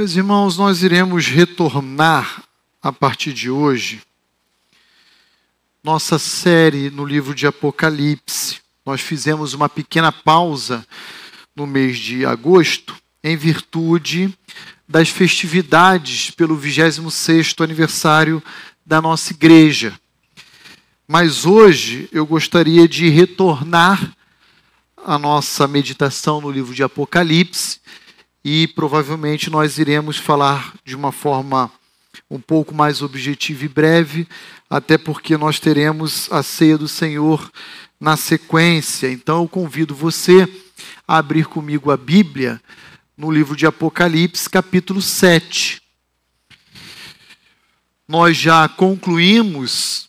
Meus irmãos, nós iremos retornar a partir de hoje nossa série no livro de Apocalipse. Nós fizemos uma pequena pausa no mês de agosto em virtude das festividades pelo 26º aniversário da nossa igreja. Mas hoje eu gostaria de retornar a nossa meditação no livro de Apocalipse e provavelmente nós iremos falar de uma forma um pouco mais objetiva e breve, até porque nós teremos a ceia do Senhor na sequência. Então eu convido você a abrir comigo a Bíblia no livro de Apocalipse, capítulo 7. Nós já concluímos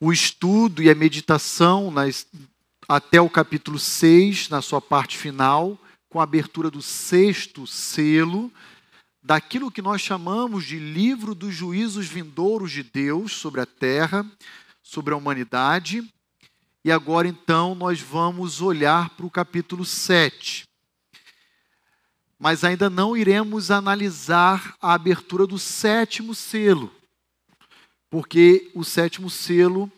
o estudo e a meditação nas, até o capítulo 6, na sua parte final com a abertura do sexto selo, daquilo que nós chamamos de livro dos juízos vindouros de Deus sobre a terra, sobre a humanidade. E agora então nós vamos olhar para o capítulo 7. Mas ainda não iremos analisar a abertura do sétimo selo, porque o sétimo selo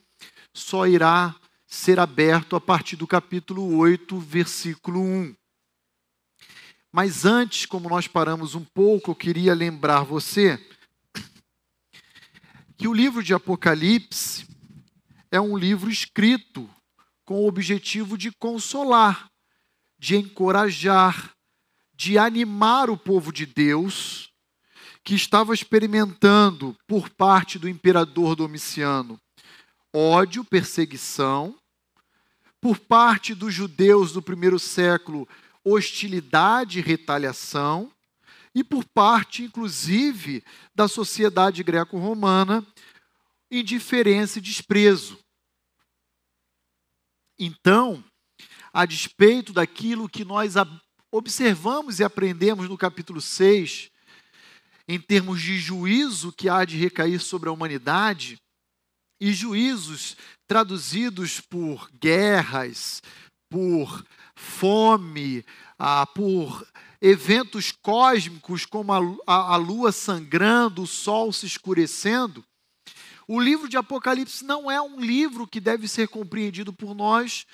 só irá ser aberto a partir do capítulo 8, versículo 1. Mas antes, como nós paramos um pouco, eu queria lembrar você que o livro de Apocalipse é um livro escrito com o objetivo de consolar, de encorajar, de animar o povo de Deus que estava experimentando por parte do imperador Domiciano ódio, perseguição, por parte dos judeus do primeiro século, hostilidade e retaliação, e por parte, inclusive, da sociedade greco-romana, indiferença e desprezo. Então, a despeito daquilo que nós observamos e aprendemos no capítulo 6, em termos de juízo que há de recair sobre a humanidade, e juízos traduzidos por guerras, por fome, ah, por eventos cósmicos como a, a, a lua sangrando, o sol se escurecendo, o livro de Apocalipse não é um livro que deve ser compreendido por nós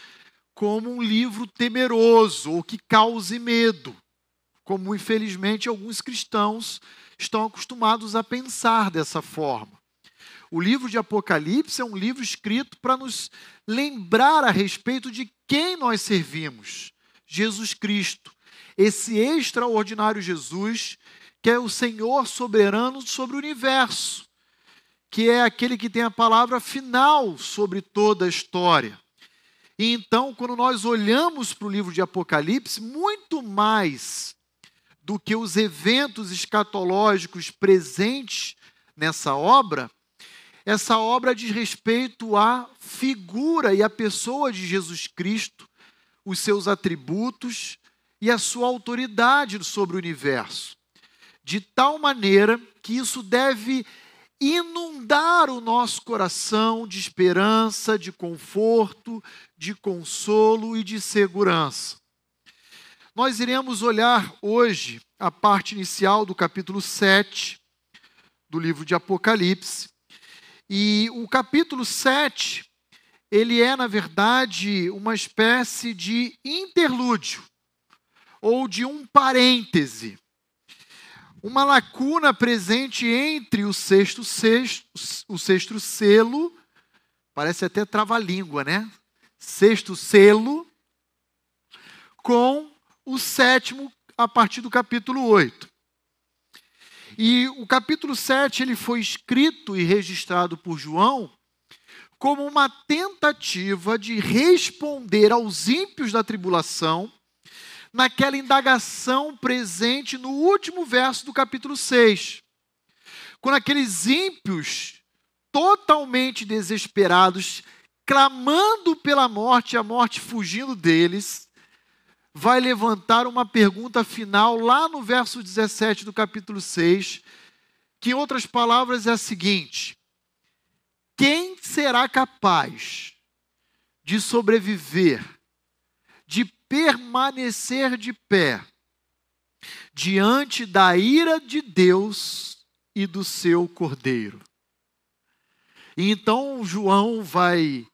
como um livro temeroso ou que cause medo, como infelizmente alguns cristãos estão acostumados a pensar dessa forma. O livro de Apocalipse é um livro escrito para nos lembrar a respeito de quem nós servimos: Jesus Cristo. Esse extraordinário Jesus, que é o Senhor soberano sobre o universo, que é aquele que tem a palavra final sobre toda a história. E então, quando nós olhamos para o livro de Apocalipse, muito mais do que os eventos escatológicos presentes nessa obra, essa obra diz respeito à figura e à pessoa de Jesus Cristo, os seus atributos e a sua autoridade sobre o universo. De tal maneira que isso deve inundar o nosso coração de esperança, de conforto, de consolo e de segurança. Nós iremos olhar hoje a parte inicial do capítulo 7 do livro de Apocalipse e o capítulo 7, ele é, na verdade, uma espécie de interlúdio, ou de um parêntese. Uma lacuna presente entre o sexto, sexto, o sexto selo, parece até trava-língua, né? Sexto selo, com o sétimo a partir do capítulo 8. E o capítulo 7 ele foi escrito e registrado por João como uma tentativa de responder aos ímpios da tribulação naquela indagação presente no último verso do capítulo 6. Quando aqueles ímpios totalmente desesperados, clamando pela morte, a morte fugindo deles, vai levantar uma pergunta final lá no verso 17 do capítulo 6, que em outras palavras é a seguinte: Quem será capaz de sobreviver, de permanecer de pé, diante da ira de Deus e do seu cordeiro. E então João vai,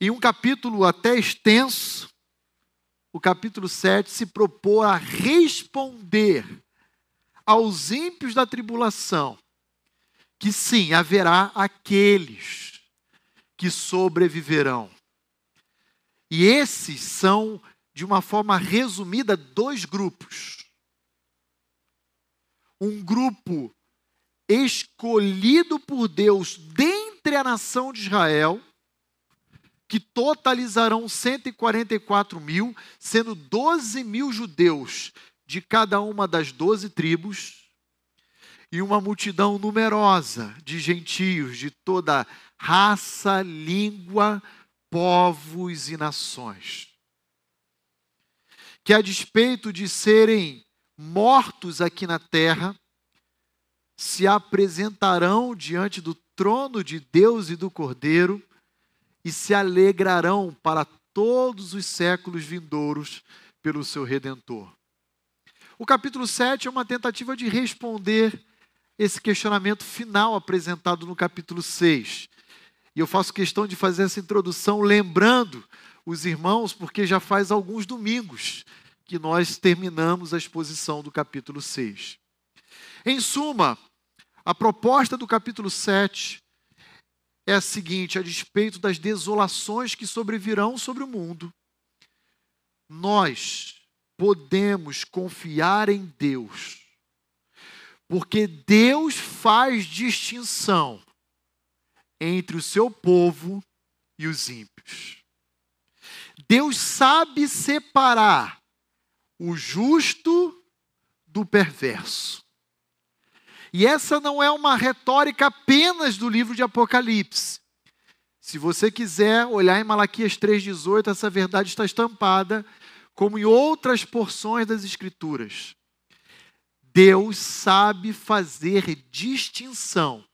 em um capítulo até extenso, o capítulo 7, se propor a responder aos ímpios da tribulação, que sim, haverá aqueles que sobreviverão. E esses são, de uma forma resumida, dois grupos. Um grupo escolhido por Deus dentre a nação de Israel, que totalizarão 144 mil, sendo 12 mil judeus de cada uma das doze tribos, e uma multidão numerosa de gentios de toda raça, língua, povos e nações. Que a despeito de serem mortos aqui na terra, se apresentarão diante do trono de Deus e do Cordeiro e se alegrarão para todos os séculos vindouros pelo seu redentor. O capítulo 7 é uma tentativa de responder esse questionamento final apresentado no capítulo 6. E eu faço questão de fazer essa introdução lembrando os irmãos, porque já faz alguns domingos que nós terminamos a exposição do capítulo 6. Em suma, a proposta do capítulo 7 é a seguinte: a despeito das desolações que sobrevirão sobre o mundo, nós podemos confiar em Deus, porque Deus faz distinção entre o seu povo e os ímpios. Deus sabe separar o justo do perverso. E essa não é uma retórica apenas do livro de Apocalipse. Se você quiser olhar em Malaquias 3,18, essa verdade está estampada como em outras porções das Escrituras, Deus sabe fazer distinção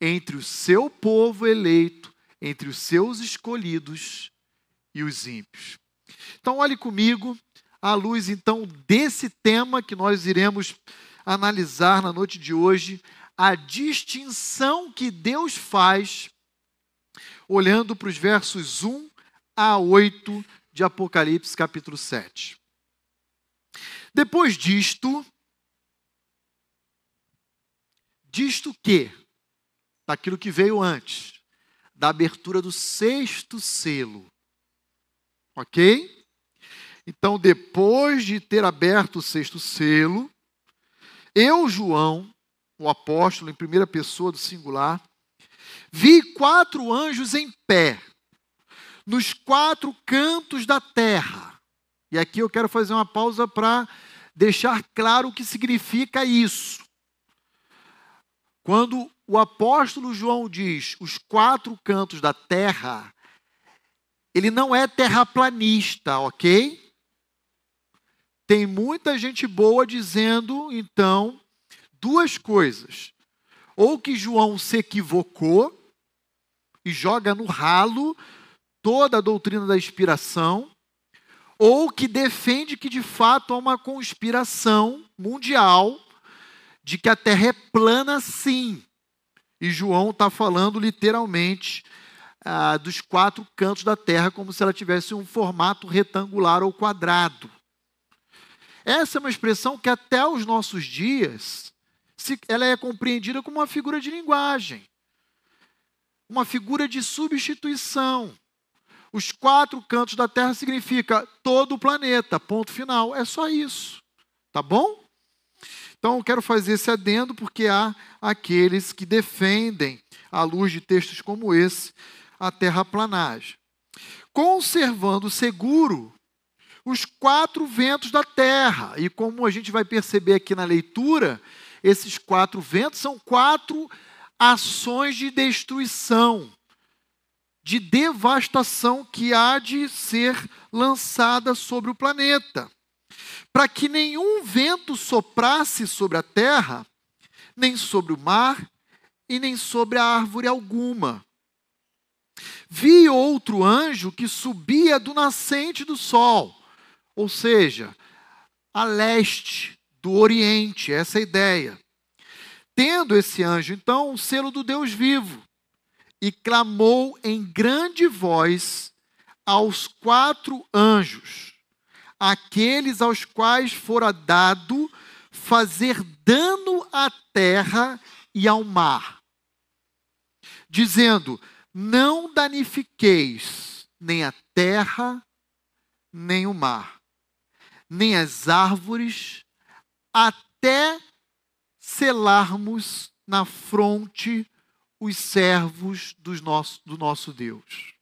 entre o seu povo eleito, entre os seus escolhidos e os ímpios. Então, olhe comigo, à luz então desse tema que nós iremos analisar na noite de hoje, a distinção que Deus faz, olhando para os versos 1 a 8 de Apocalipse, capítulo 7. Depois disto, disto que, daquilo que veio antes, da abertura do sexto selo. Ok? Então, depois de ter aberto o sexto selo, eu, João, o apóstolo, em primeira pessoa do singular, vi quatro anjos em pé nos quatro cantos da terra. E aqui eu quero fazer uma pausa para deixar claro o que significa isso. Quando o apóstolo João diz os quatro cantos da terra, ele não é terraplanista, ok? Tem muita gente boa dizendo, então, duas coisas. Ou que João se equivocou e joga no ralo toda a doutrina da inspiração, ou que defende que de fato há uma conspiração mundial de que a Terra é plana sim. E João está falando literalmente ah, dos quatro cantos da Terra, como se ela tivesse um formato retangular ou quadrado. Essa é uma expressão que até os nossos dias ela é compreendida como uma figura de linguagem, uma figura de substituição. Os quatro cantos da Terra significa todo o planeta, ponto final. É só isso. Tá bom? Então, eu quero fazer esse adendo porque há aqueles que defendem, à luz de textos como esse, a terraplanagem. Conservando seguro os quatro ventos da terra. E como a gente vai perceber aqui na leitura, esses quatro ventos são quatro ações de destruição de devastação que há de ser lançada sobre o planeta. Para que nenhum vento soprasse sobre a terra, nem sobre o mar, e nem sobre a árvore alguma. Vi outro anjo que subia do nascente do sol, ou seja, a leste do Oriente, essa é a ideia. Tendo esse anjo, então, o selo do Deus vivo, e clamou em grande voz aos quatro anjos, aqueles aos quais fora dado fazer dano à terra e ao mar, dizendo: Não danifiqueis nem a terra, nem o mar, nem as árvores, até selarmos na fronte os servos nosso, do nosso Deus.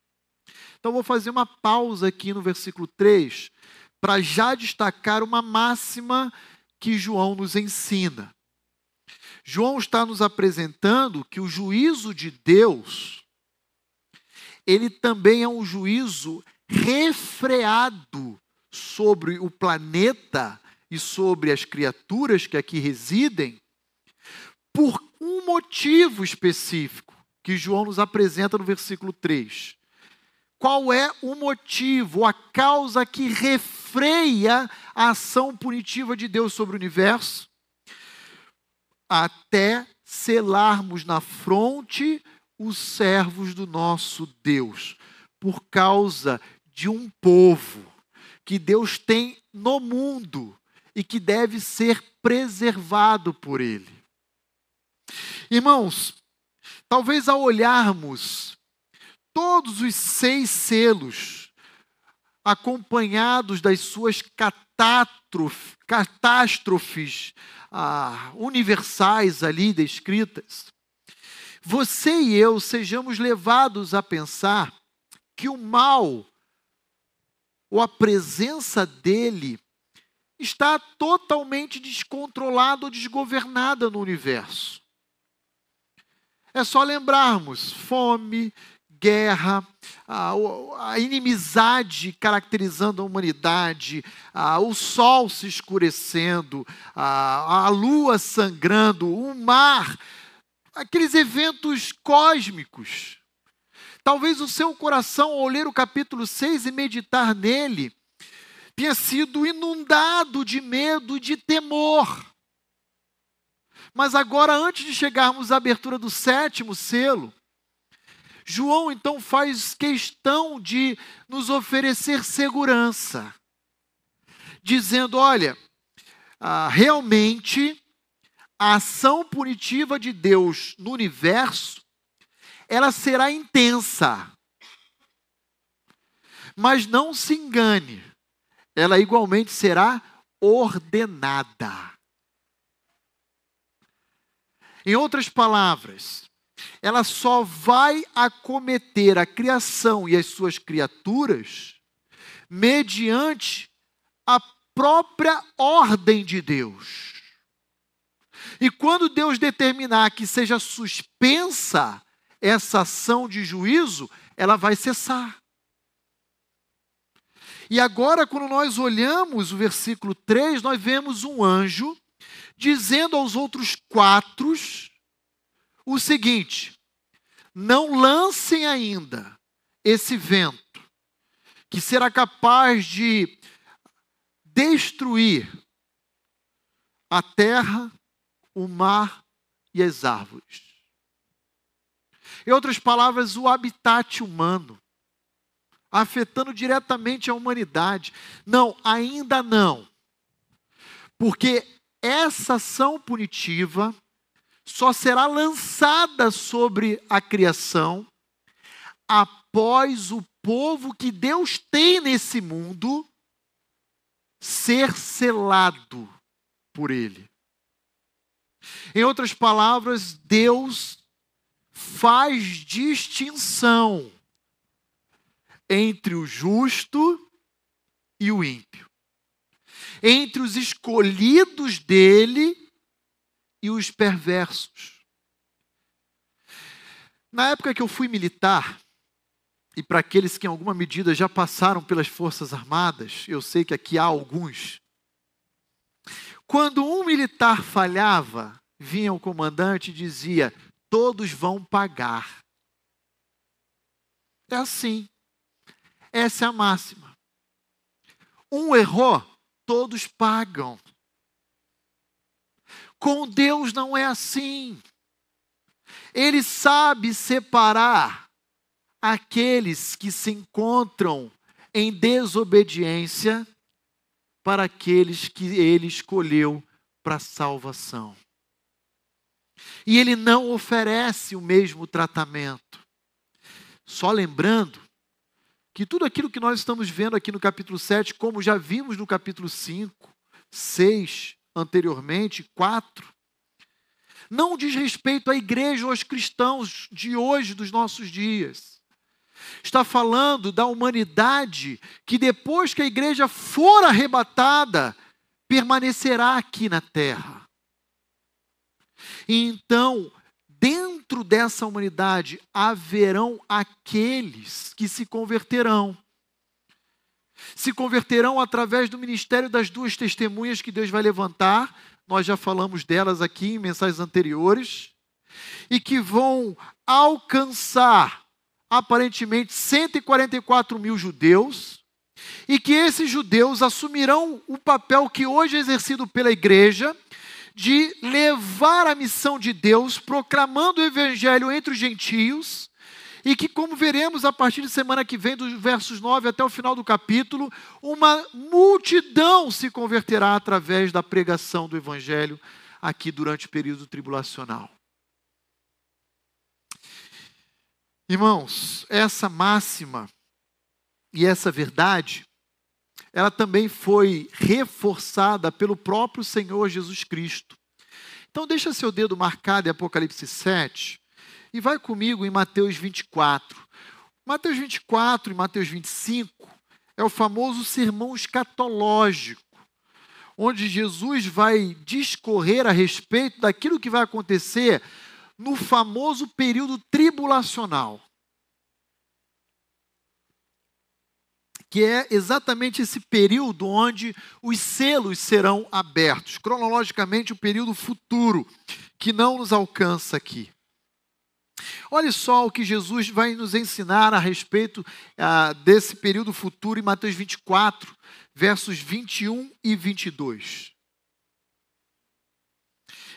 Então, vou fazer uma pausa aqui no versículo 3 para já destacar uma máxima que João nos ensina. João está nos apresentando que o juízo de Deus, ele também é um juízo refreado sobre o planeta e sobre as criaturas que aqui residem, por um motivo específico que João nos apresenta no versículo 3. Qual é o motivo, a causa que refreia a ação punitiva de Deus sobre o universo? Até selarmos na fronte os servos do nosso Deus, por causa de um povo que Deus tem no mundo e que deve ser preservado por Ele. Irmãos, talvez ao olharmos todos os seis selos, acompanhados das suas catástrofes ah, universais ali descritas, você e eu sejamos levados a pensar que o mal, ou a presença dele, está totalmente descontrolada ou desgovernada no universo. É só lembrarmos fome, guerra, a, inimizade caracterizando a humanidade, a, o sol se escurecendo, a, a lua sangrando, o mar, aqueles eventos cósmicos. Talvez o seu coração, ao ler o capítulo 6 e meditar nele, tenha sido inundado de medo, de temor. Mas agora, antes de chegarmos à abertura do sétimo selo, João então faz questão de nos oferecer segurança, dizendo: olha, ah, realmente a ação punitiva de Deus no universo ela será intensa. Mas não se engane, ela igualmente será ordenada. Em outras palavras, ela só vai acometer a criação e as suas criaturas mediante a própria ordem de Deus. E quando Deus determinar que seja suspensa essa ação de juízo, ela vai cessar. E agora, quando nós olhamos o versículo 3, nós vemos um anjo dizendo aos outros quatro o seguinte: não lancem ainda esse vento, que será capaz de destruir a terra, o mar e as árvores. Em outras palavras, o habitat humano, afetando diretamente a humanidade. Não, ainda não. Porque essa ação punitiva só será lançada sobre a criação após o povo que Deus tem nesse mundo ser selado por Ele. Em outras palavras, Deus faz distinção entre o justo e o ímpio, entre os escolhidos dele e os perversos. Na época que eu fui militar, e para aqueles que em alguma medida já passaram pelas Forças Armadas, eu sei que aqui há alguns. Quando um militar falhava, vinha o comandante e dizia: todos vão pagar. É assim. Essa é a máxima. Um errou, todos pagam. Com Deus não é assim. Ele sabe separar aqueles que se encontram em desobediência para aqueles que ele escolheu para salvação. E ele não oferece o mesmo tratamento. Só lembrando que tudo aquilo que nós estamos vendo aqui no capítulo 7, como já vimos no capítulo 5, 6, anteriormente, 4, não diz respeito à igreja ou aos cristãos de hoje, dos nossos dias. Está falando da humanidade que depois que a igreja for arrebatada, permanecerá aqui na terra. E então, dentro dessa humanidade haverão aqueles que se converterão. Se converterão através do ministério das duas testemunhas que Deus vai levantar, nós já falamos delas aqui em mensagens anteriores, e que vão alcançar aparentemente 144 mil judeus, e que esses judeus assumirão o papel que hoje é exercido pela igreja, de levar a missão de Deus, proclamando o evangelho entre os gentios, e que, como veremos a partir de semana que vem, dos versos 9 até o final do capítulo, uma multidão se converterá através da pregação do evangelho aqui durante o período tribulacional. Irmãos, essa máxima e essa verdade ela também foi reforçada pelo próprio Senhor Jesus Cristo. Então, deixa seu dedo marcado em Apocalipse 7 e vai comigo em Mateus 24. Mateus 24 e Mateus 25 é o famoso sermão escatológico, onde Jesus vai discorrer a respeito daquilo que vai acontecer no famoso período tribulacional. Que é exatamente esse período onde os selos serão abertos, cronologicamente o período futuro, que não nos alcança aqui. Olha só o que Jesus vai nos ensinar a respeito ah, desse período futuro em Mateus 24, versos 21 e 22.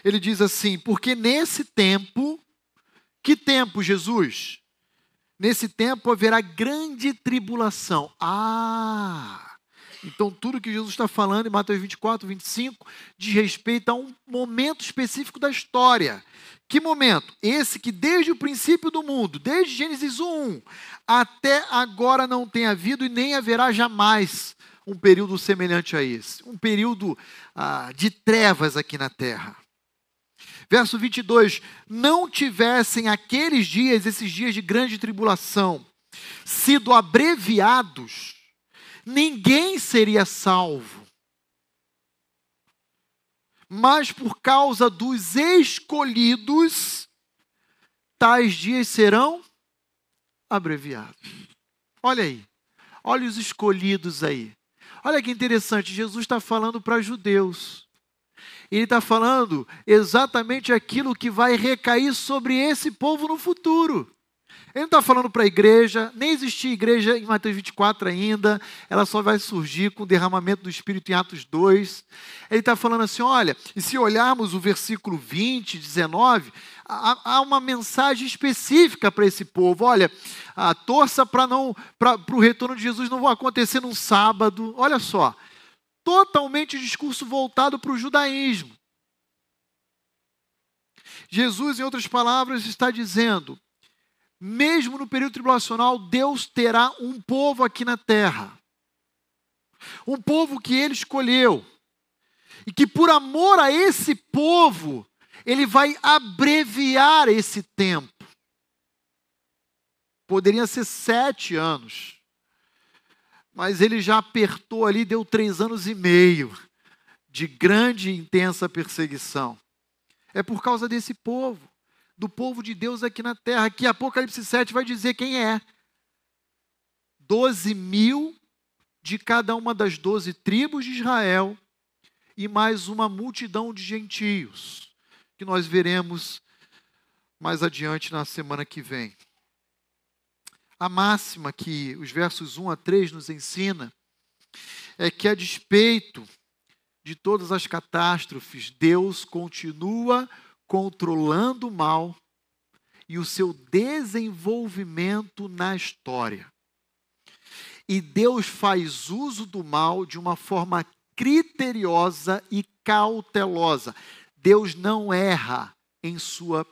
Ele diz assim: Porque nesse tempo, que tempo, Jesus? Nesse tempo haverá grande tribulação. Ah! Então, tudo que Jesus está falando em Mateus 24, 25, diz respeito a um momento específico da história. Que momento? Esse que desde o princípio do mundo, desde Gênesis 1, até agora não tem havido e nem haverá jamais um período semelhante a esse. Um período ah, de trevas aqui na terra. Verso 22: Não tivessem aqueles dias, esses dias de grande tribulação, sido abreviados, ninguém seria salvo. Mas por causa dos escolhidos, tais dias serão abreviados. Olha aí, olha os escolhidos aí. Olha que interessante, Jesus está falando para judeus ele está falando exatamente aquilo que vai recair sobre esse povo no futuro. Ele não está falando para a igreja, nem existia igreja em Mateus 24 ainda, ela só vai surgir com o derramamento do Espírito em Atos 2. Ele está falando assim: olha, e se olharmos o versículo 20, 19, há, há uma mensagem específica para esse povo. Olha, a torça para não para o retorno de Jesus não vai acontecer num sábado. Olha só, totalmente discurso voltado para o judaísmo. Jesus, em outras palavras, está dizendo: mesmo no período tribulacional, Deus terá um povo aqui na terra. Um povo que ele escolheu. E que por amor a esse povo, ele vai abreviar esse tempo. Poderia ser sete anos mas ele já apertou ali, deu três anos e meio de grande e intensa perseguição. É por causa desse povo, do povo de Deus aqui na terra, que Apocalipse 7 vai dizer quem é. Doze mil de cada uma das doze tribos de Israel e mais uma multidão de gentios, que nós veremos mais adiante na semana que vem. A máxima que os versos 1 a 3 nos ensina é que, a despeito de todas as catástrofes, Deus continua controlando o mal e o seu desenvolvimento na história. E Deus faz uso do mal de uma forma criteriosa e cautelosa. Deus não erra em sua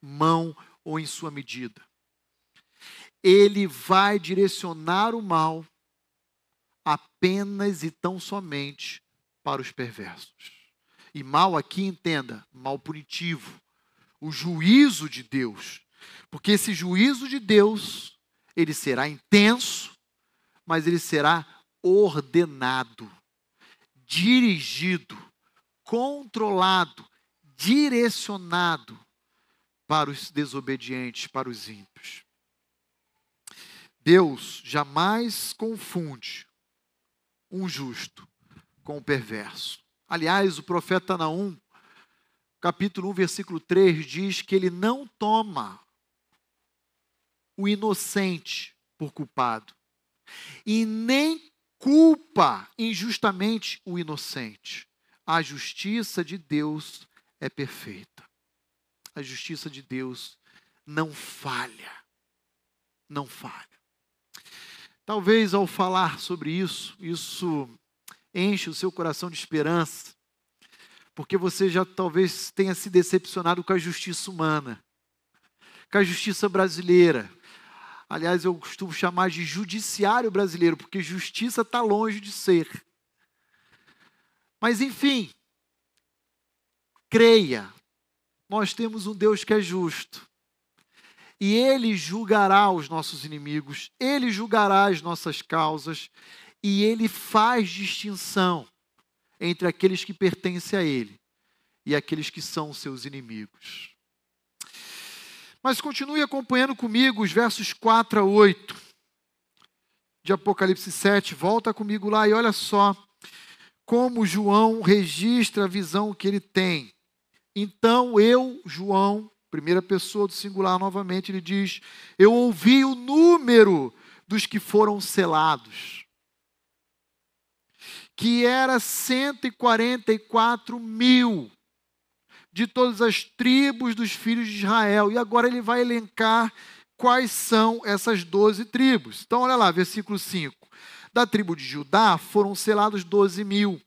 mão ou em sua medida. Ele vai direcionar o mal apenas e tão somente para os perversos. E mal aqui, entenda, mal punitivo. O juízo de Deus. Porque esse juízo de Deus, ele será intenso, mas ele será ordenado, dirigido, controlado, direcionado para os desobedientes, para os ímpios. Deus jamais confunde um justo com o perverso. Aliás, o profeta Naum, capítulo 1, versículo 3, diz que ele não toma o inocente por culpado e nem culpa injustamente o inocente. A justiça de Deus é perfeita. A justiça de Deus não falha. Não falha. Talvez ao falar sobre isso, isso enche o seu coração de esperança, porque você já talvez tenha se decepcionado com a justiça humana, com a justiça brasileira. Aliás, eu costumo chamar de judiciário brasileiro, porque justiça está longe de ser. Mas, enfim, creia, nós temos um Deus que é justo e ele julgará os nossos inimigos, ele julgará as nossas causas, e ele faz distinção entre aqueles que pertencem a ele e aqueles que são seus inimigos. Mas continue acompanhando comigo os versos 4 a 8 de Apocalipse 7. Volta comigo lá e olha só como João registra a visão que ele tem. Então eu, João, primeira pessoa do singular novamente, ele diz: Eu ouvi o número dos que foram selados, que era 144 mil de todas as tribos dos filhos de Israel. E agora ele vai elencar quais são essas doze tribos. Então, olha lá, versículo 5. Da tribo de Judá foram selados 12 mil.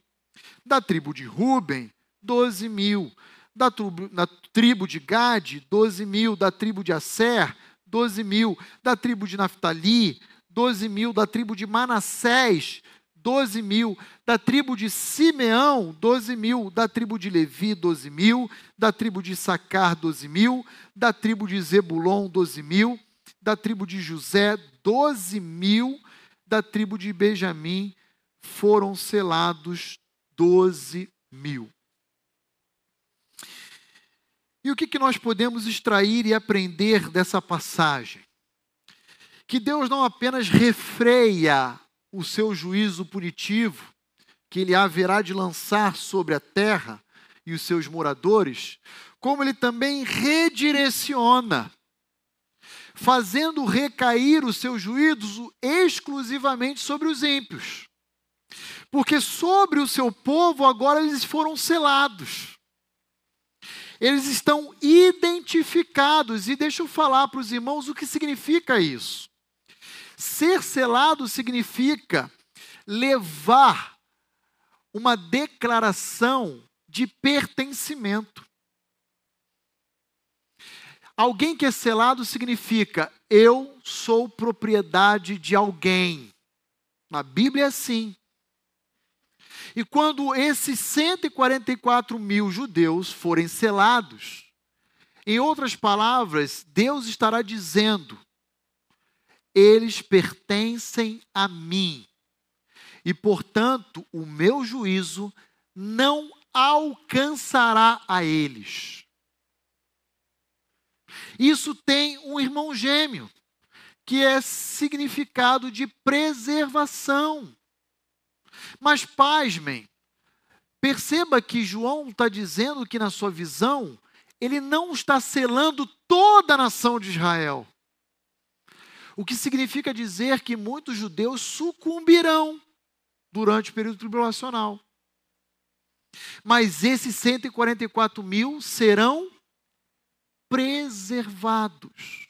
Da tribo de Ruben, 12 mil da tribo, da tribo de Gade, 12 mil, da tribo de Asser, 12 mil, da tribo de Naftali, 12 mil, da tribo de Manassés, 12 mil, da tribo de Simeão, 12 mil, da tribo de Levi, 12 mil, da tribo de Sacar, 12 mil, da tribo de Zebulon, 12 mil, da tribo de José, 12 mil, da tribo de Benjamim, foram selados 12 mil. E o que, que nós podemos extrair e aprender dessa passagem? Que Deus não apenas refreia o seu juízo punitivo, que ele haverá de lançar sobre a terra e os seus moradores, como ele também redireciona, fazendo recair o seu juízo exclusivamente sobre os ímpios. Porque sobre o seu povo agora eles foram selados eles estão identificados. E deixa eu falar para os irmãos o que significa isso. Ser selado significa levar uma declaração de pertencimento. Alguém que é selado significa eu sou propriedade de alguém. Na Bíblia é assim. E quando esses 144 mil judeus forem selados, em outras palavras, Deus estará dizendo: eles pertencem a mim, e portanto o meu juízo não alcançará a eles. Isso tem um irmão gêmeo, que é significado de preservação. Mas pasmem, perceba que João está dizendo que, na sua visão, ele não está selando toda a nação de Israel. O que significa dizer que muitos judeus sucumbirão durante o período tribulacional. Mas esses 144 mil serão preservados.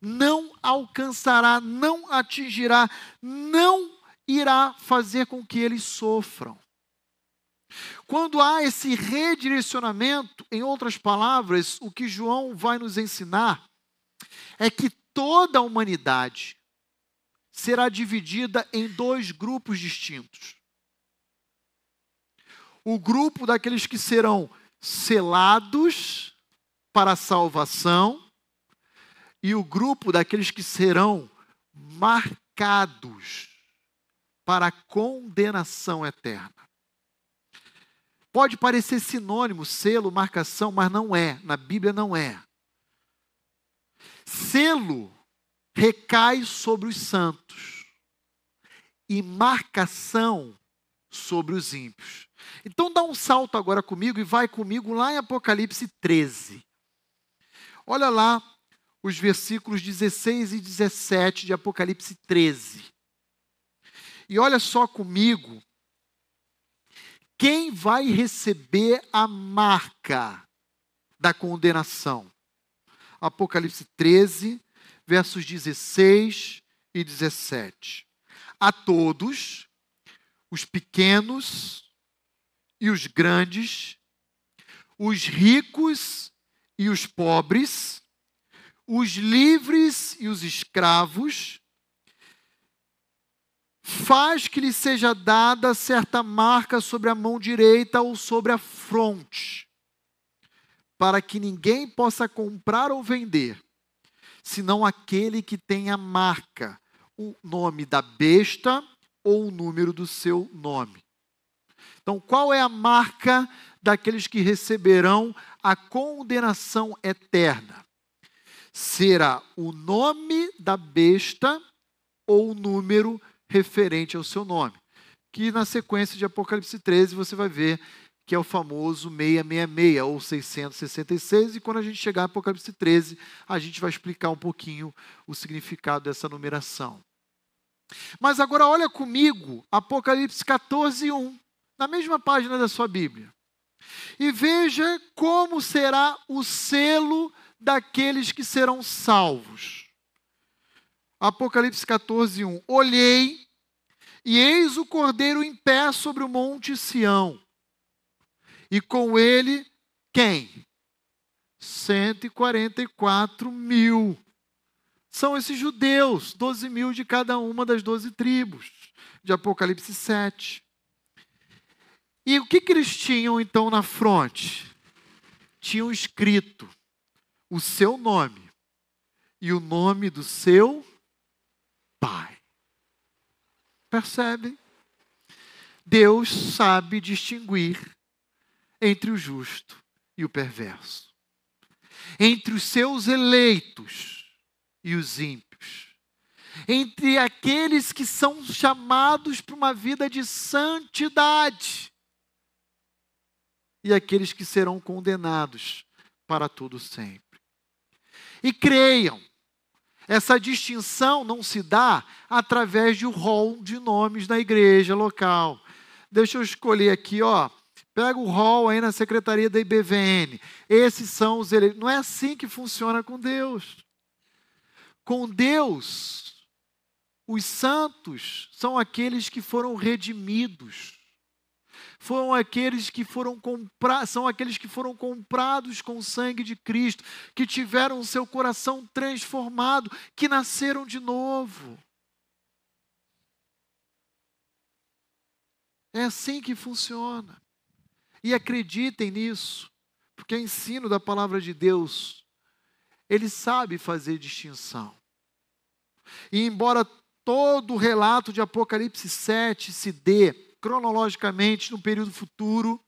Não alcançará, não atingirá, não irá fazer com que eles sofram. Quando há esse redirecionamento, em outras palavras, o que João vai nos ensinar é que toda a humanidade será dividida em dois grupos distintos. O grupo daqueles que serão selados para a salvação e o grupo daqueles que serão marcados para a condenação eterna. Pode parecer sinônimo, selo, marcação, mas não é. Na Bíblia não é. Selo recai sobre os santos e marcação sobre os ímpios. Então dá um salto agora comigo e vai comigo lá em Apocalipse 13. Olha lá os versículos 16 e 17 de Apocalipse 13. E olha só comigo quem vai receber a marca da condenação? Apocalipse 13, versos 16 e 17. A todos, os pequenos e os grandes, os ricos e os pobres, os livres e os escravos, faz que lhe seja dada certa marca sobre a mão direita ou sobre a fronte, para que ninguém possa comprar ou vender, senão aquele que tem a marca, o nome da besta ou o número do seu nome. Então, qual é a marca daqueles que receberão a condenação eterna? Será o nome da besta ou o número referente ao seu nome. Que na sequência de Apocalipse 13 você vai ver que é o famoso 666 ou 666, e quando a gente chegar a Apocalipse 13, a gente vai explicar um pouquinho o significado dessa numeração. Mas agora olha comigo Apocalipse 14, 1, na mesma página da sua Bíblia. E veja como será o selo daqueles que serão salvos. Apocalipse 14, 1. Olhei, e eis o cordeiro em pé sobre o monte Sião. E com ele, quem? 144 mil. São esses judeus, 12 mil de cada uma das 12 tribos, de Apocalipse 7. E o que, que eles tinham então na fronte? Tinham escrito o seu nome e o nome do seu Pai. Percebem? Deus sabe distinguir entre o justo e o perverso, entre os seus eleitos e os ímpios, entre aqueles que são chamados para uma vida de santidade e aqueles que serão condenados para todo sempre. E creiam, essa distinção não se dá através de um rol de nomes na igreja local. Deixa eu escolher aqui, ó. Pega o rol aí na secretaria da IBVN. Esses são os eleitos. Não é assim que funciona com Deus. Com Deus, os santos são aqueles que foram redimidos foram aqueles que foram comprados, são aqueles que foram comprados com o sangue de Cristo, que tiveram o seu coração transformado, que nasceram de novo. É assim que funciona. E acreditem nisso, porque o ensino da palavra de Deus, ele sabe fazer distinção. E embora todo o relato de Apocalipse 7 se dê cronologicamente no período futuro.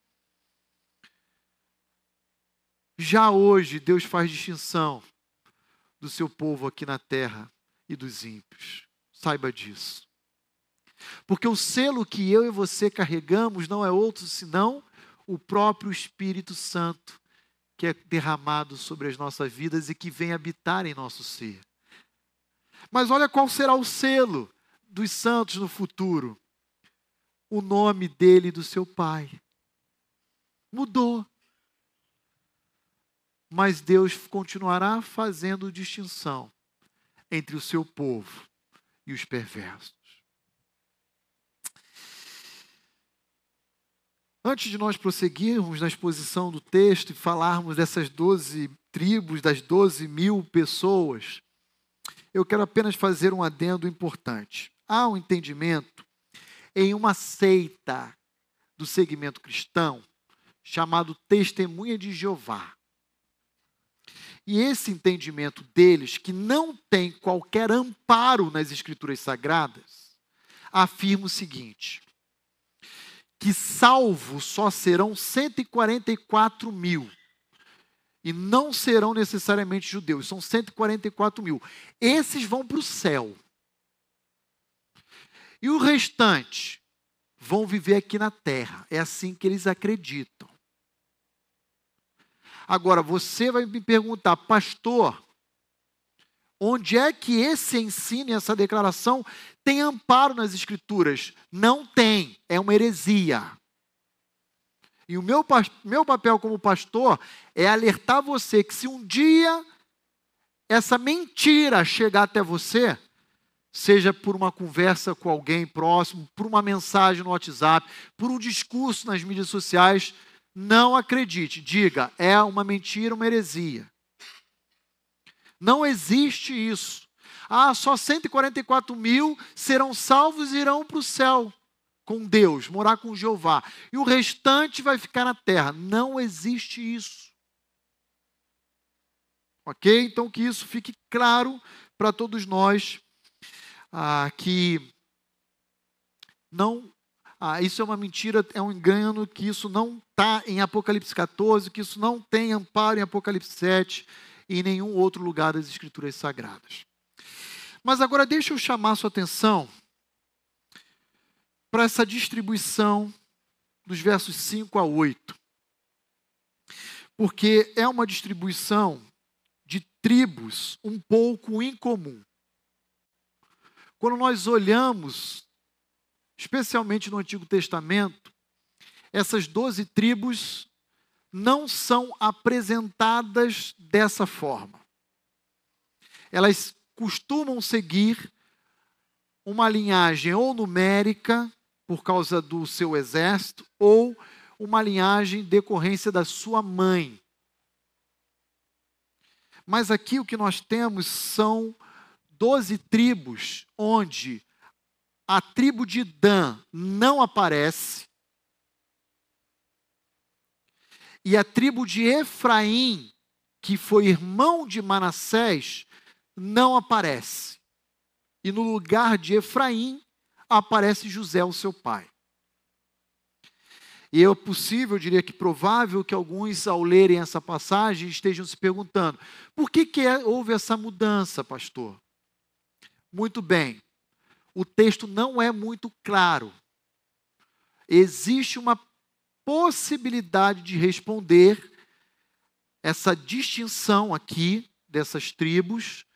Já hoje, Deus faz distinção do seu povo aqui na terra e dos ímpios. Saiba disso. Porque o selo que eu e você carregamos não é outro senão o próprio Espírito Santo que é derramado sobre as nossas vidas e que vem habitar em nosso ser. Mas olha qual será o selo dos santos no futuro o nome dele e do seu pai. Mudou. Mas Deus continuará fazendo distinção entre o seu povo e os perversos. Antes de nós prosseguirmos na exposição do texto e falarmos dessas doze tribos, das doze mil pessoas, eu quero apenas fazer um adendo importante. Há um entendimento em uma seita do segmento cristão chamado Testemunha de Jeová. E esse entendimento deles, que não tem qualquer amparo nas Escrituras Sagradas, afirma o seguinte: que salvos só serão 144 mil. E não serão necessariamente judeus, são 144 mil. Esses vão para o céu. E o restante vão viver aqui na terra. É assim que eles acreditam. Agora, você vai me perguntar, pastor, onde é que esse ensino e essa declaração tem amparo nas Escrituras? Não tem, é uma heresia. E o meu, meu papel como pastor é alertar você que se um dia essa mentira chegar até você, seja por uma conversa com alguém próximo, por uma mensagem no WhatsApp, por um discurso nas mídias sociais, não acredite, diga, é uma mentira, uma heresia. Não existe isso. Ah, só 144 mil serão salvos e irão para o céu com Deus, morar com Jeová. E o restante vai ficar na terra. Não existe isso. Ok? Então que isso fique claro para todos nós ah, que não. Ah, isso é uma mentira, é um engano, que isso não está em Apocalipse 14, que isso não tem amparo em Apocalipse 7 e em nenhum outro lugar das Escrituras Sagradas. Mas agora deixa eu chamar sua atenção para essa distribuição dos versos 5 a 8. Porque é uma distribuição de tribos um pouco incomum. Quando nós olhamos, especialmente no Antigo Testamento, essas doze tribos não são apresentadas dessa forma. Elas costumam seguir uma linhagem ou numérica, por causa do seu exército, ou uma linhagem decorrência da sua mãe. Mas aqui o que nós temos são doze tribos, onde a tribo de Dan não aparece, e a tribo de Efraim, que foi irmão de Manassés, não aparece. E no lugar de Efraim aparece José, o seu pai. E é possível, eu diria que provável, que alguns, ao lerem essa passagem, estejam se perguntando: por que, que é, houve essa mudança, pastor? Muito bem, o texto não é muito claro. Existe uma possibilidade de responder essa distinção aqui dessas tribos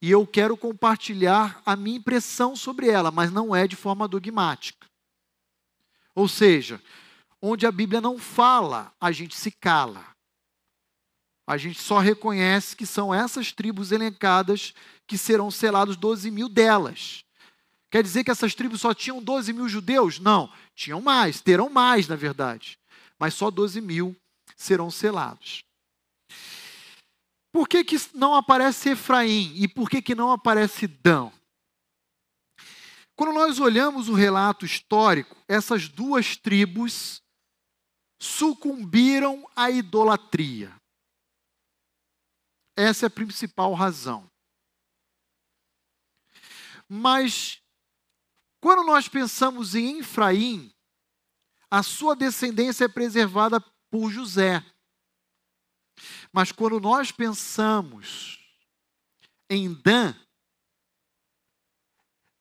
e eu quero compartilhar a minha impressão sobre ela, mas não é de forma dogmática. Ou seja, onde a Bíblia não fala, a gente se cala. A gente só reconhece que são essas tribos elencadas que serão selados 12 mil delas. Quer dizer que essas tribos só tinham 12 mil judeus? Não, tinham mais, terão mais, na verdade. Mas só 12 mil serão selados. Por que, que não aparece Efraim e por que, que não aparece Dão? Quando nós olhamos o relato histórico, essas duas tribos sucumbiram à idolatria. Essa é a principal razão. Mas, quando nós pensamos em Efraim, a sua descendência é preservada por José. Mas quando nós pensamos em Dan,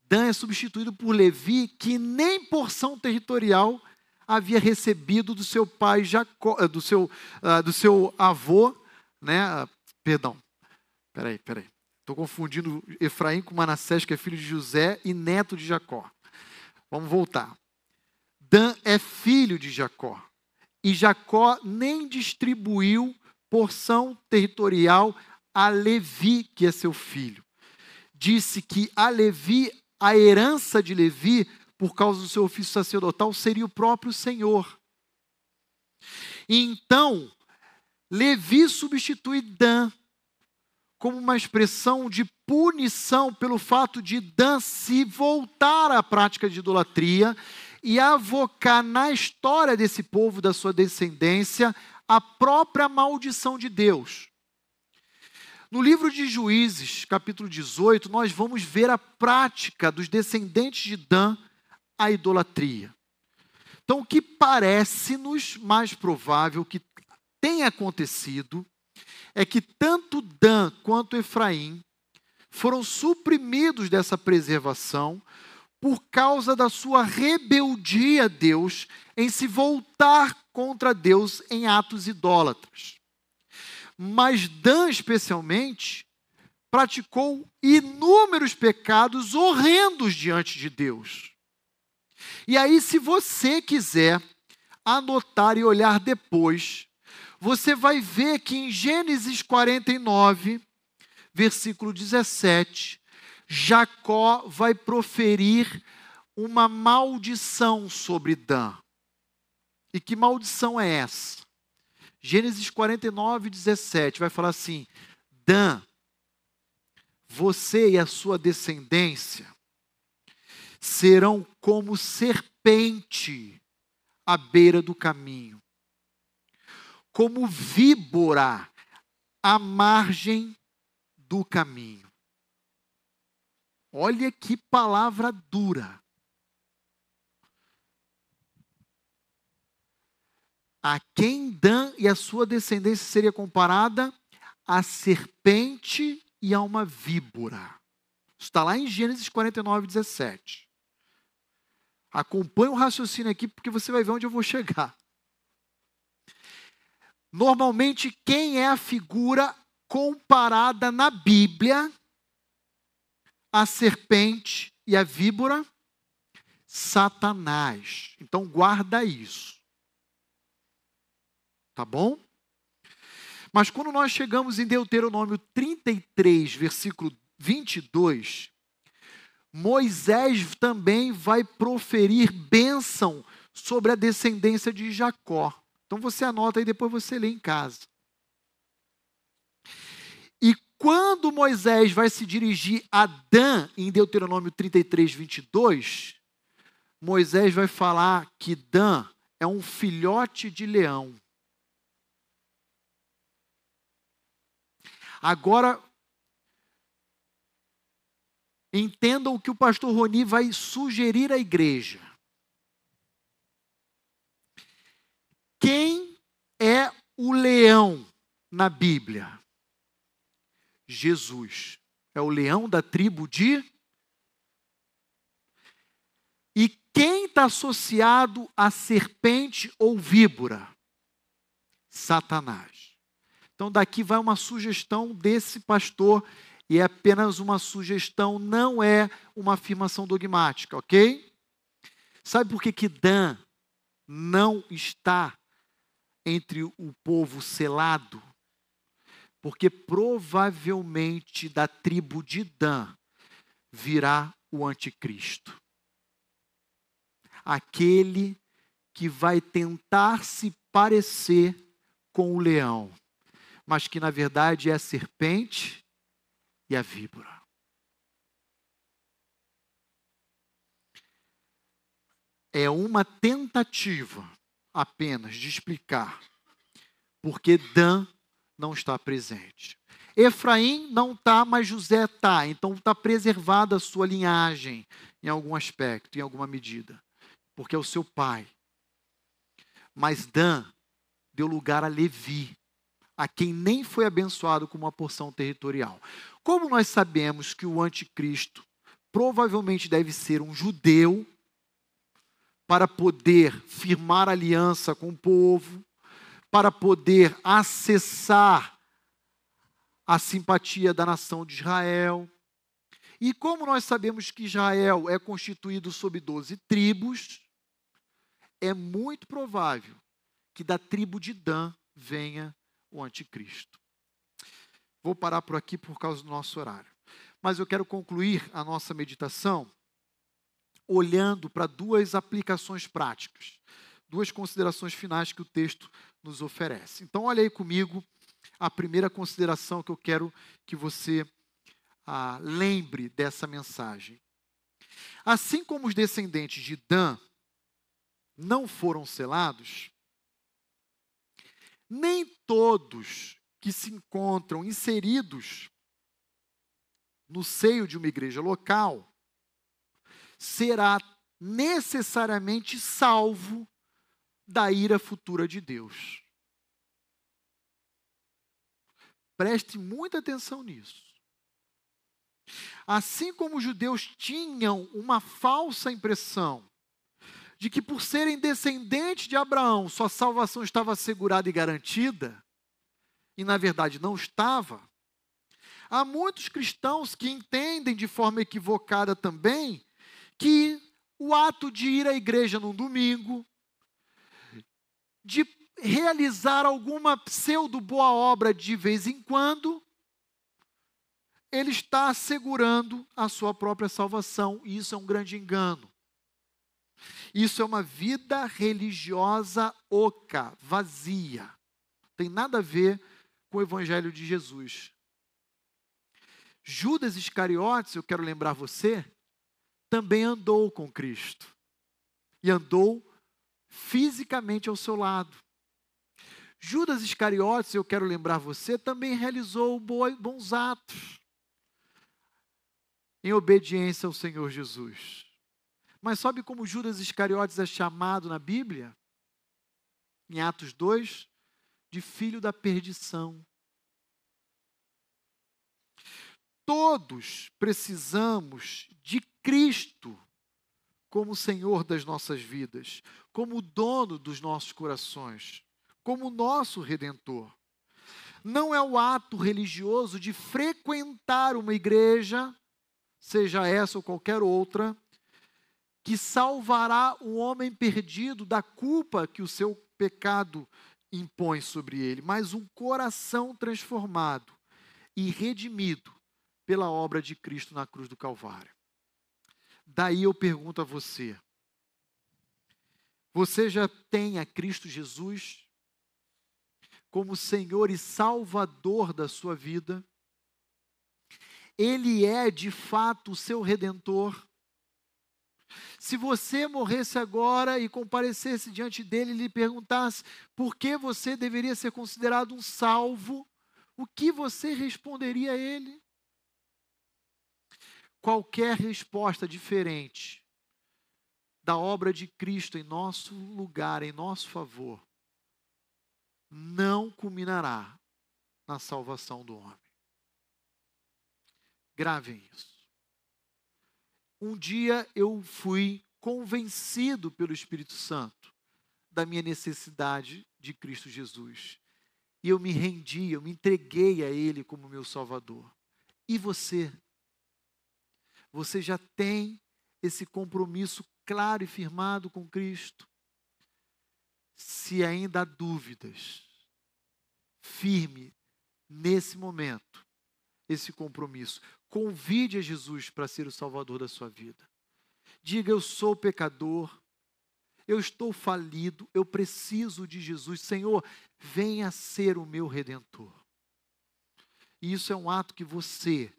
Dan é substituído por Levi, que nem porção territorial havia recebido do seu pai Jacó, eh, do seu, uh, do seu avô, né? Perdão, peraí, peraí. Estou confundindo Efraim com Manassés, que é filho de José e neto de Jacó. Vamos voltar. Dan é filho de Jacó. E Jacó nem distribuiu porção territorial a Levi, que é seu filho. Disse que a Levi, a herança de Levi, por causa do seu ofício sacerdotal, seria o próprio Senhor. Então, Levi substitui Dan como uma expressão de punição pelo fato de Dan se voltar à prática de idolatria e avocar na história desse povo, da sua descendência, a própria maldição de Deus. No livro de Juízes, capítulo 18, nós vamos ver a prática dos descendentes de Dan à idolatria. Então, o que parece-nos mais provável que tenha acontecido é que tanto Dan quanto Efraim foram suprimidos dessa preservação por causa da sua rebeldia a Deus em se voltar contra Deus em atos idólatras. Mas Dan, especialmente, praticou inúmeros pecados horrendos diante de Deus. E aí, se você quiser anotar e olhar depois, você vai ver que em Gênesis 49, versículo 17, Jacó vai proferir uma maldição sobre Dan. E que maldição é essa? Gênesis 49, 17 vai falar assim: Dan, você e a sua descendência serão como serpente à beira do caminho como víbora à margem do caminho. Olha que palavra dura. A quem Dan e a sua descendência seria comparada? A serpente e a uma víbora. Está lá em Gênesis 49, 17. Acompanhe o raciocínio aqui, porque você vai ver onde eu vou chegar. Normalmente, quem é a figura comparada na Bíblia à serpente e à víbora? Satanás. Então, guarda isso. Tá bom? Mas quando nós chegamos em Deuteronômio 33, versículo 22, Moisés também vai proferir bênção sobre a descendência de Jacó. Então você anota e depois você lê em casa. E quando Moisés vai se dirigir a Dan, em Deuteronômio 33, 22, Moisés vai falar que Dan é um filhote de leão. Agora, entendam o que o pastor Roni vai sugerir à igreja. Quem é o leão na Bíblia? Jesus. É o leão da tribo de. E quem está associado a serpente ou víbora? Satanás. Então, daqui vai uma sugestão desse pastor, e é apenas uma sugestão, não é uma afirmação dogmática, ok? Sabe por que, que Dan não está entre o povo selado, porque provavelmente da tribo de Dan virá o anticristo. Aquele que vai tentar se parecer com o leão, mas que na verdade é a serpente e a víbora. É uma tentativa apenas de explicar porque Dan não está presente. Efraim não está, mas José está. Então está preservada a sua linhagem em algum aspecto, em alguma medida, porque é o seu pai. Mas Dan deu lugar a Levi, a quem nem foi abençoado com uma porção territorial. Como nós sabemos que o anticristo provavelmente deve ser um judeu para poder firmar aliança com o povo, para poder acessar a simpatia da nação de Israel. E como nós sabemos que Israel é constituído sob doze tribos, é muito provável que da tribo de Dan venha o anticristo. Vou parar por aqui por causa do nosso horário. Mas eu quero concluir a nossa meditação olhando para duas aplicações práticas, duas considerações finais que o texto nos oferece. Então, olha aí comigo a primeira consideração que eu quero que você ah, lembre dessa mensagem. Assim como os descendentes de Dan não foram selados, nem todos que se encontram inseridos no seio de uma igreja local será necessariamente salvo da ira futura de Deus. Preste muita atenção nisso. Assim como os judeus tinham uma falsa impressão de que por serem descendentes de Abraão, sua salvação estava assegurada e garantida, e na verdade não estava, há muitos cristãos que entendem de forma equivocada também que o ato de ir à igreja num domingo, de realizar alguma pseudo boa obra de vez em quando, ele está assegurando a sua própria salvação, e isso é um grande engano. Isso é uma vida religiosa oca, vazia. Tem nada a ver com o evangelho de Jesus. Judas Iscariotes, eu quero lembrar você, também andou com Cristo. E andou fisicamente ao seu lado. Judas Iscariotes, eu quero lembrar você, também realizou bons atos em obediência ao Senhor Jesus. Mas sabe como Judas Iscariotes é chamado na Bíblia? Em Atos 2, de filho da perdição. Todos precisamos de Cristo como Senhor das nossas vidas, como dono dos nossos corações, como nosso redentor. Não é o ato religioso de frequentar uma igreja, seja essa ou qualquer outra, que salvará o homem perdido da culpa que o seu pecado impõe sobre ele, mas um coração transformado e redimido pela obra de Cristo na cruz do Calvário. Daí eu pergunto a você: você já tem a Cristo Jesus como Senhor e Salvador da sua vida? Ele é de fato o seu redentor? Se você morresse agora e comparecesse diante dele e lhe perguntasse por que você deveria ser considerado um salvo, o que você responderia a ele? Qualquer resposta diferente da obra de Cristo em nosso lugar, em nosso favor, não culminará na salvação do homem. Gravem isso. Um dia eu fui convencido pelo Espírito Santo da minha necessidade de Cristo Jesus. E eu me rendi, eu me entreguei a Ele como meu Salvador. E você? Você já tem esse compromisso claro e firmado com Cristo? Se ainda há dúvidas, firme nesse momento esse compromisso. Convide a Jesus para ser o Salvador da sua vida. Diga: Eu sou pecador, eu estou falido, eu preciso de Jesus. Senhor, venha ser o meu redentor. E isso é um ato que você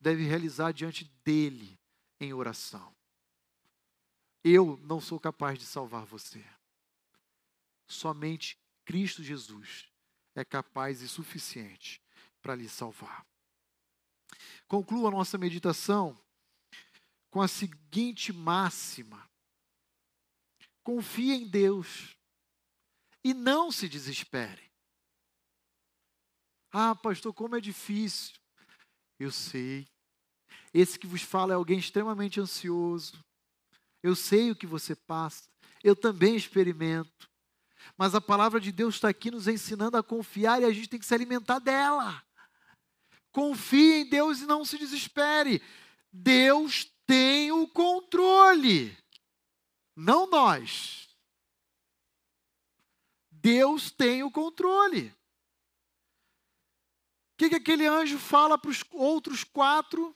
deve realizar diante dele em oração. Eu não sou capaz de salvar você. Somente Cristo Jesus é capaz e suficiente para lhe salvar. Concluo a nossa meditação com a seguinte máxima: confie em Deus e não se desespere. Ah, pastor, como é difícil. Eu sei. Esse que vos fala é alguém extremamente ansioso. Eu sei o que você passa. Eu também experimento. Mas a palavra de Deus está aqui nos ensinando a confiar e a gente tem que se alimentar dela. Confie em Deus e não se desespere. Deus tem o controle. Não nós. Deus tem o controle. Que, que aquele anjo fala para os outros quatro?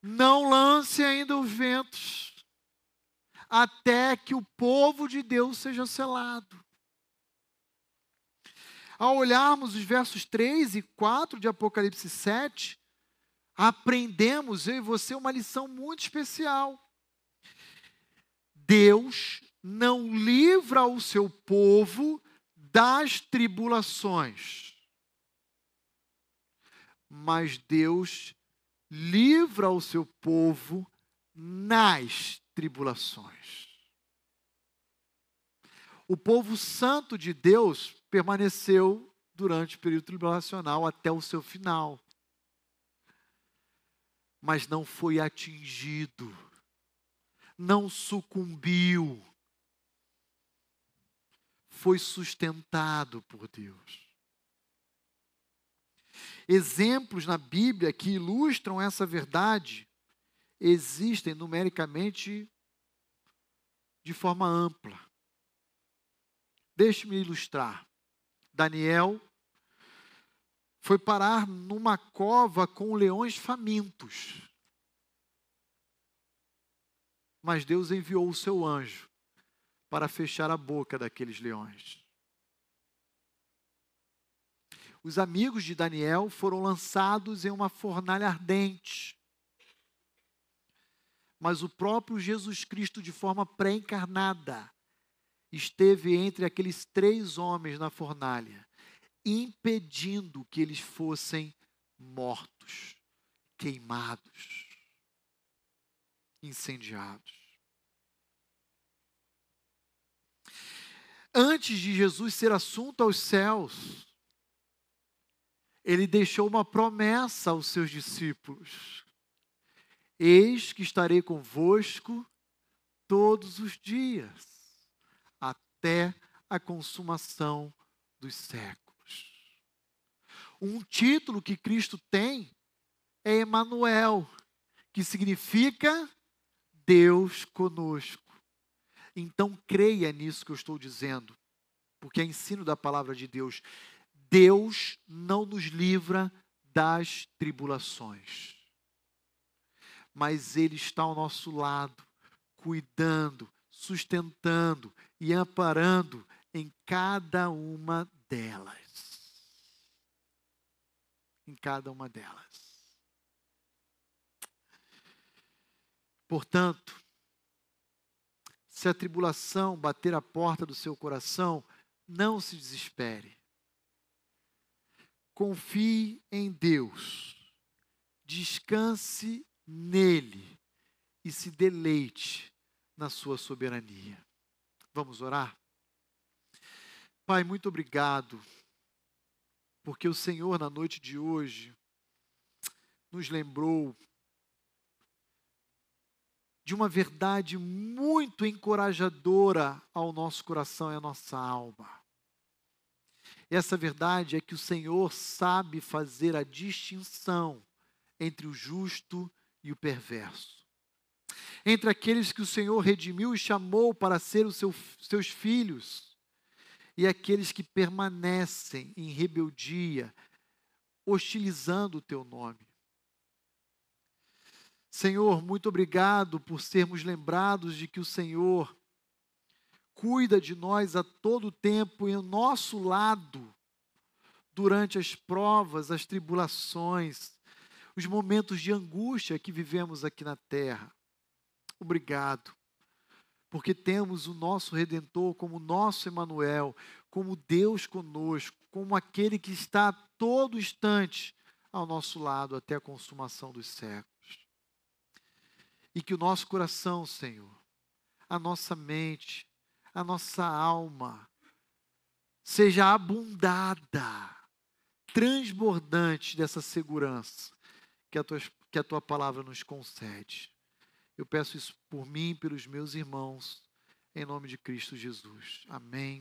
Não lance ainda os ventos, até que o povo de Deus seja selado. Ao olharmos os versos 3 e 4 de Apocalipse 7, aprendemos, eu e você, uma lição muito especial. Deus não livra o seu povo das tribulações, mas Deus livra o seu povo nas tribulações. O povo santo de Deus permaneceu durante o período tribulacional até o seu final. Mas não foi atingido, não sucumbiu, foi sustentado por Deus. Exemplos na Bíblia que ilustram essa verdade existem numericamente de forma ampla. Deixe-me ilustrar. Daniel foi parar numa cova com leões famintos. Mas Deus enviou o seu anjo para fechar a boca daqueles leões. Os amigos de Daniel foram lançados em uma fornalha ardente. Mas o próprio Jesus Cristo, de forma pré-encarnada, esteve entre aqueles três homens na fornalha, impedindo que eles fossem mortos, queimados, incendiados. Antes de Jesus ser assunto aos céus, ele deixou uma promessa aos seus discípulos: Eis que estarei convosco todos os dias até a consumação dos séculos. Um título que Cristo tem é Emanuel, que significa Deus conosco. Então creia nisso que eu estou dizendo, porque é ensino da palavra de Deus. Deus não nos livra das tribulações, mas Ele está ao nosso lado, cuidando, sustentando e amparando em cada uma delas. Em cada uma delas. Portanto, se a tribulação bater a porta do seu coração, não se desespere. Confie em Deus. Descanse nele e se deleite na sua soberania. Vamos orar? Pai, muito obrigado, porque o Senhor, na noite de hoje, nos lembrou de uma verdade muito encorajadora ao nosso coração e à nossa alma. Essa verdade é que o Senhor sabe fazer a distinção entre o justo e o perverso entre aqueles que o Senhor redimiu e chamou para ser os seu, seus filhos, e aqueles que permanecem em rebeldia, hostilizando o teu nome. Senhor, muito obrigado por sermos lembrados de que o Senhor cuida de nós a todo tempo e ao nosso lado durante as provas, as tribulações, os momentos de angústia que vivemos aqui na terra. Obrigado, porque temos o nosso Redentor como nosso Emanuel, como Deus conosco, como aquele que está a todo instante ao nosso lado até a consumação dos séculos. E que o nosso coração, Senhor, a nossa mente, a nossa alma, seja abundada, transbordante dessa segurança que a tua, que a tua palavra nos concede. Eu peço isso por mim pelos meus irmãos, em nome de Cristo Jesus. Amém.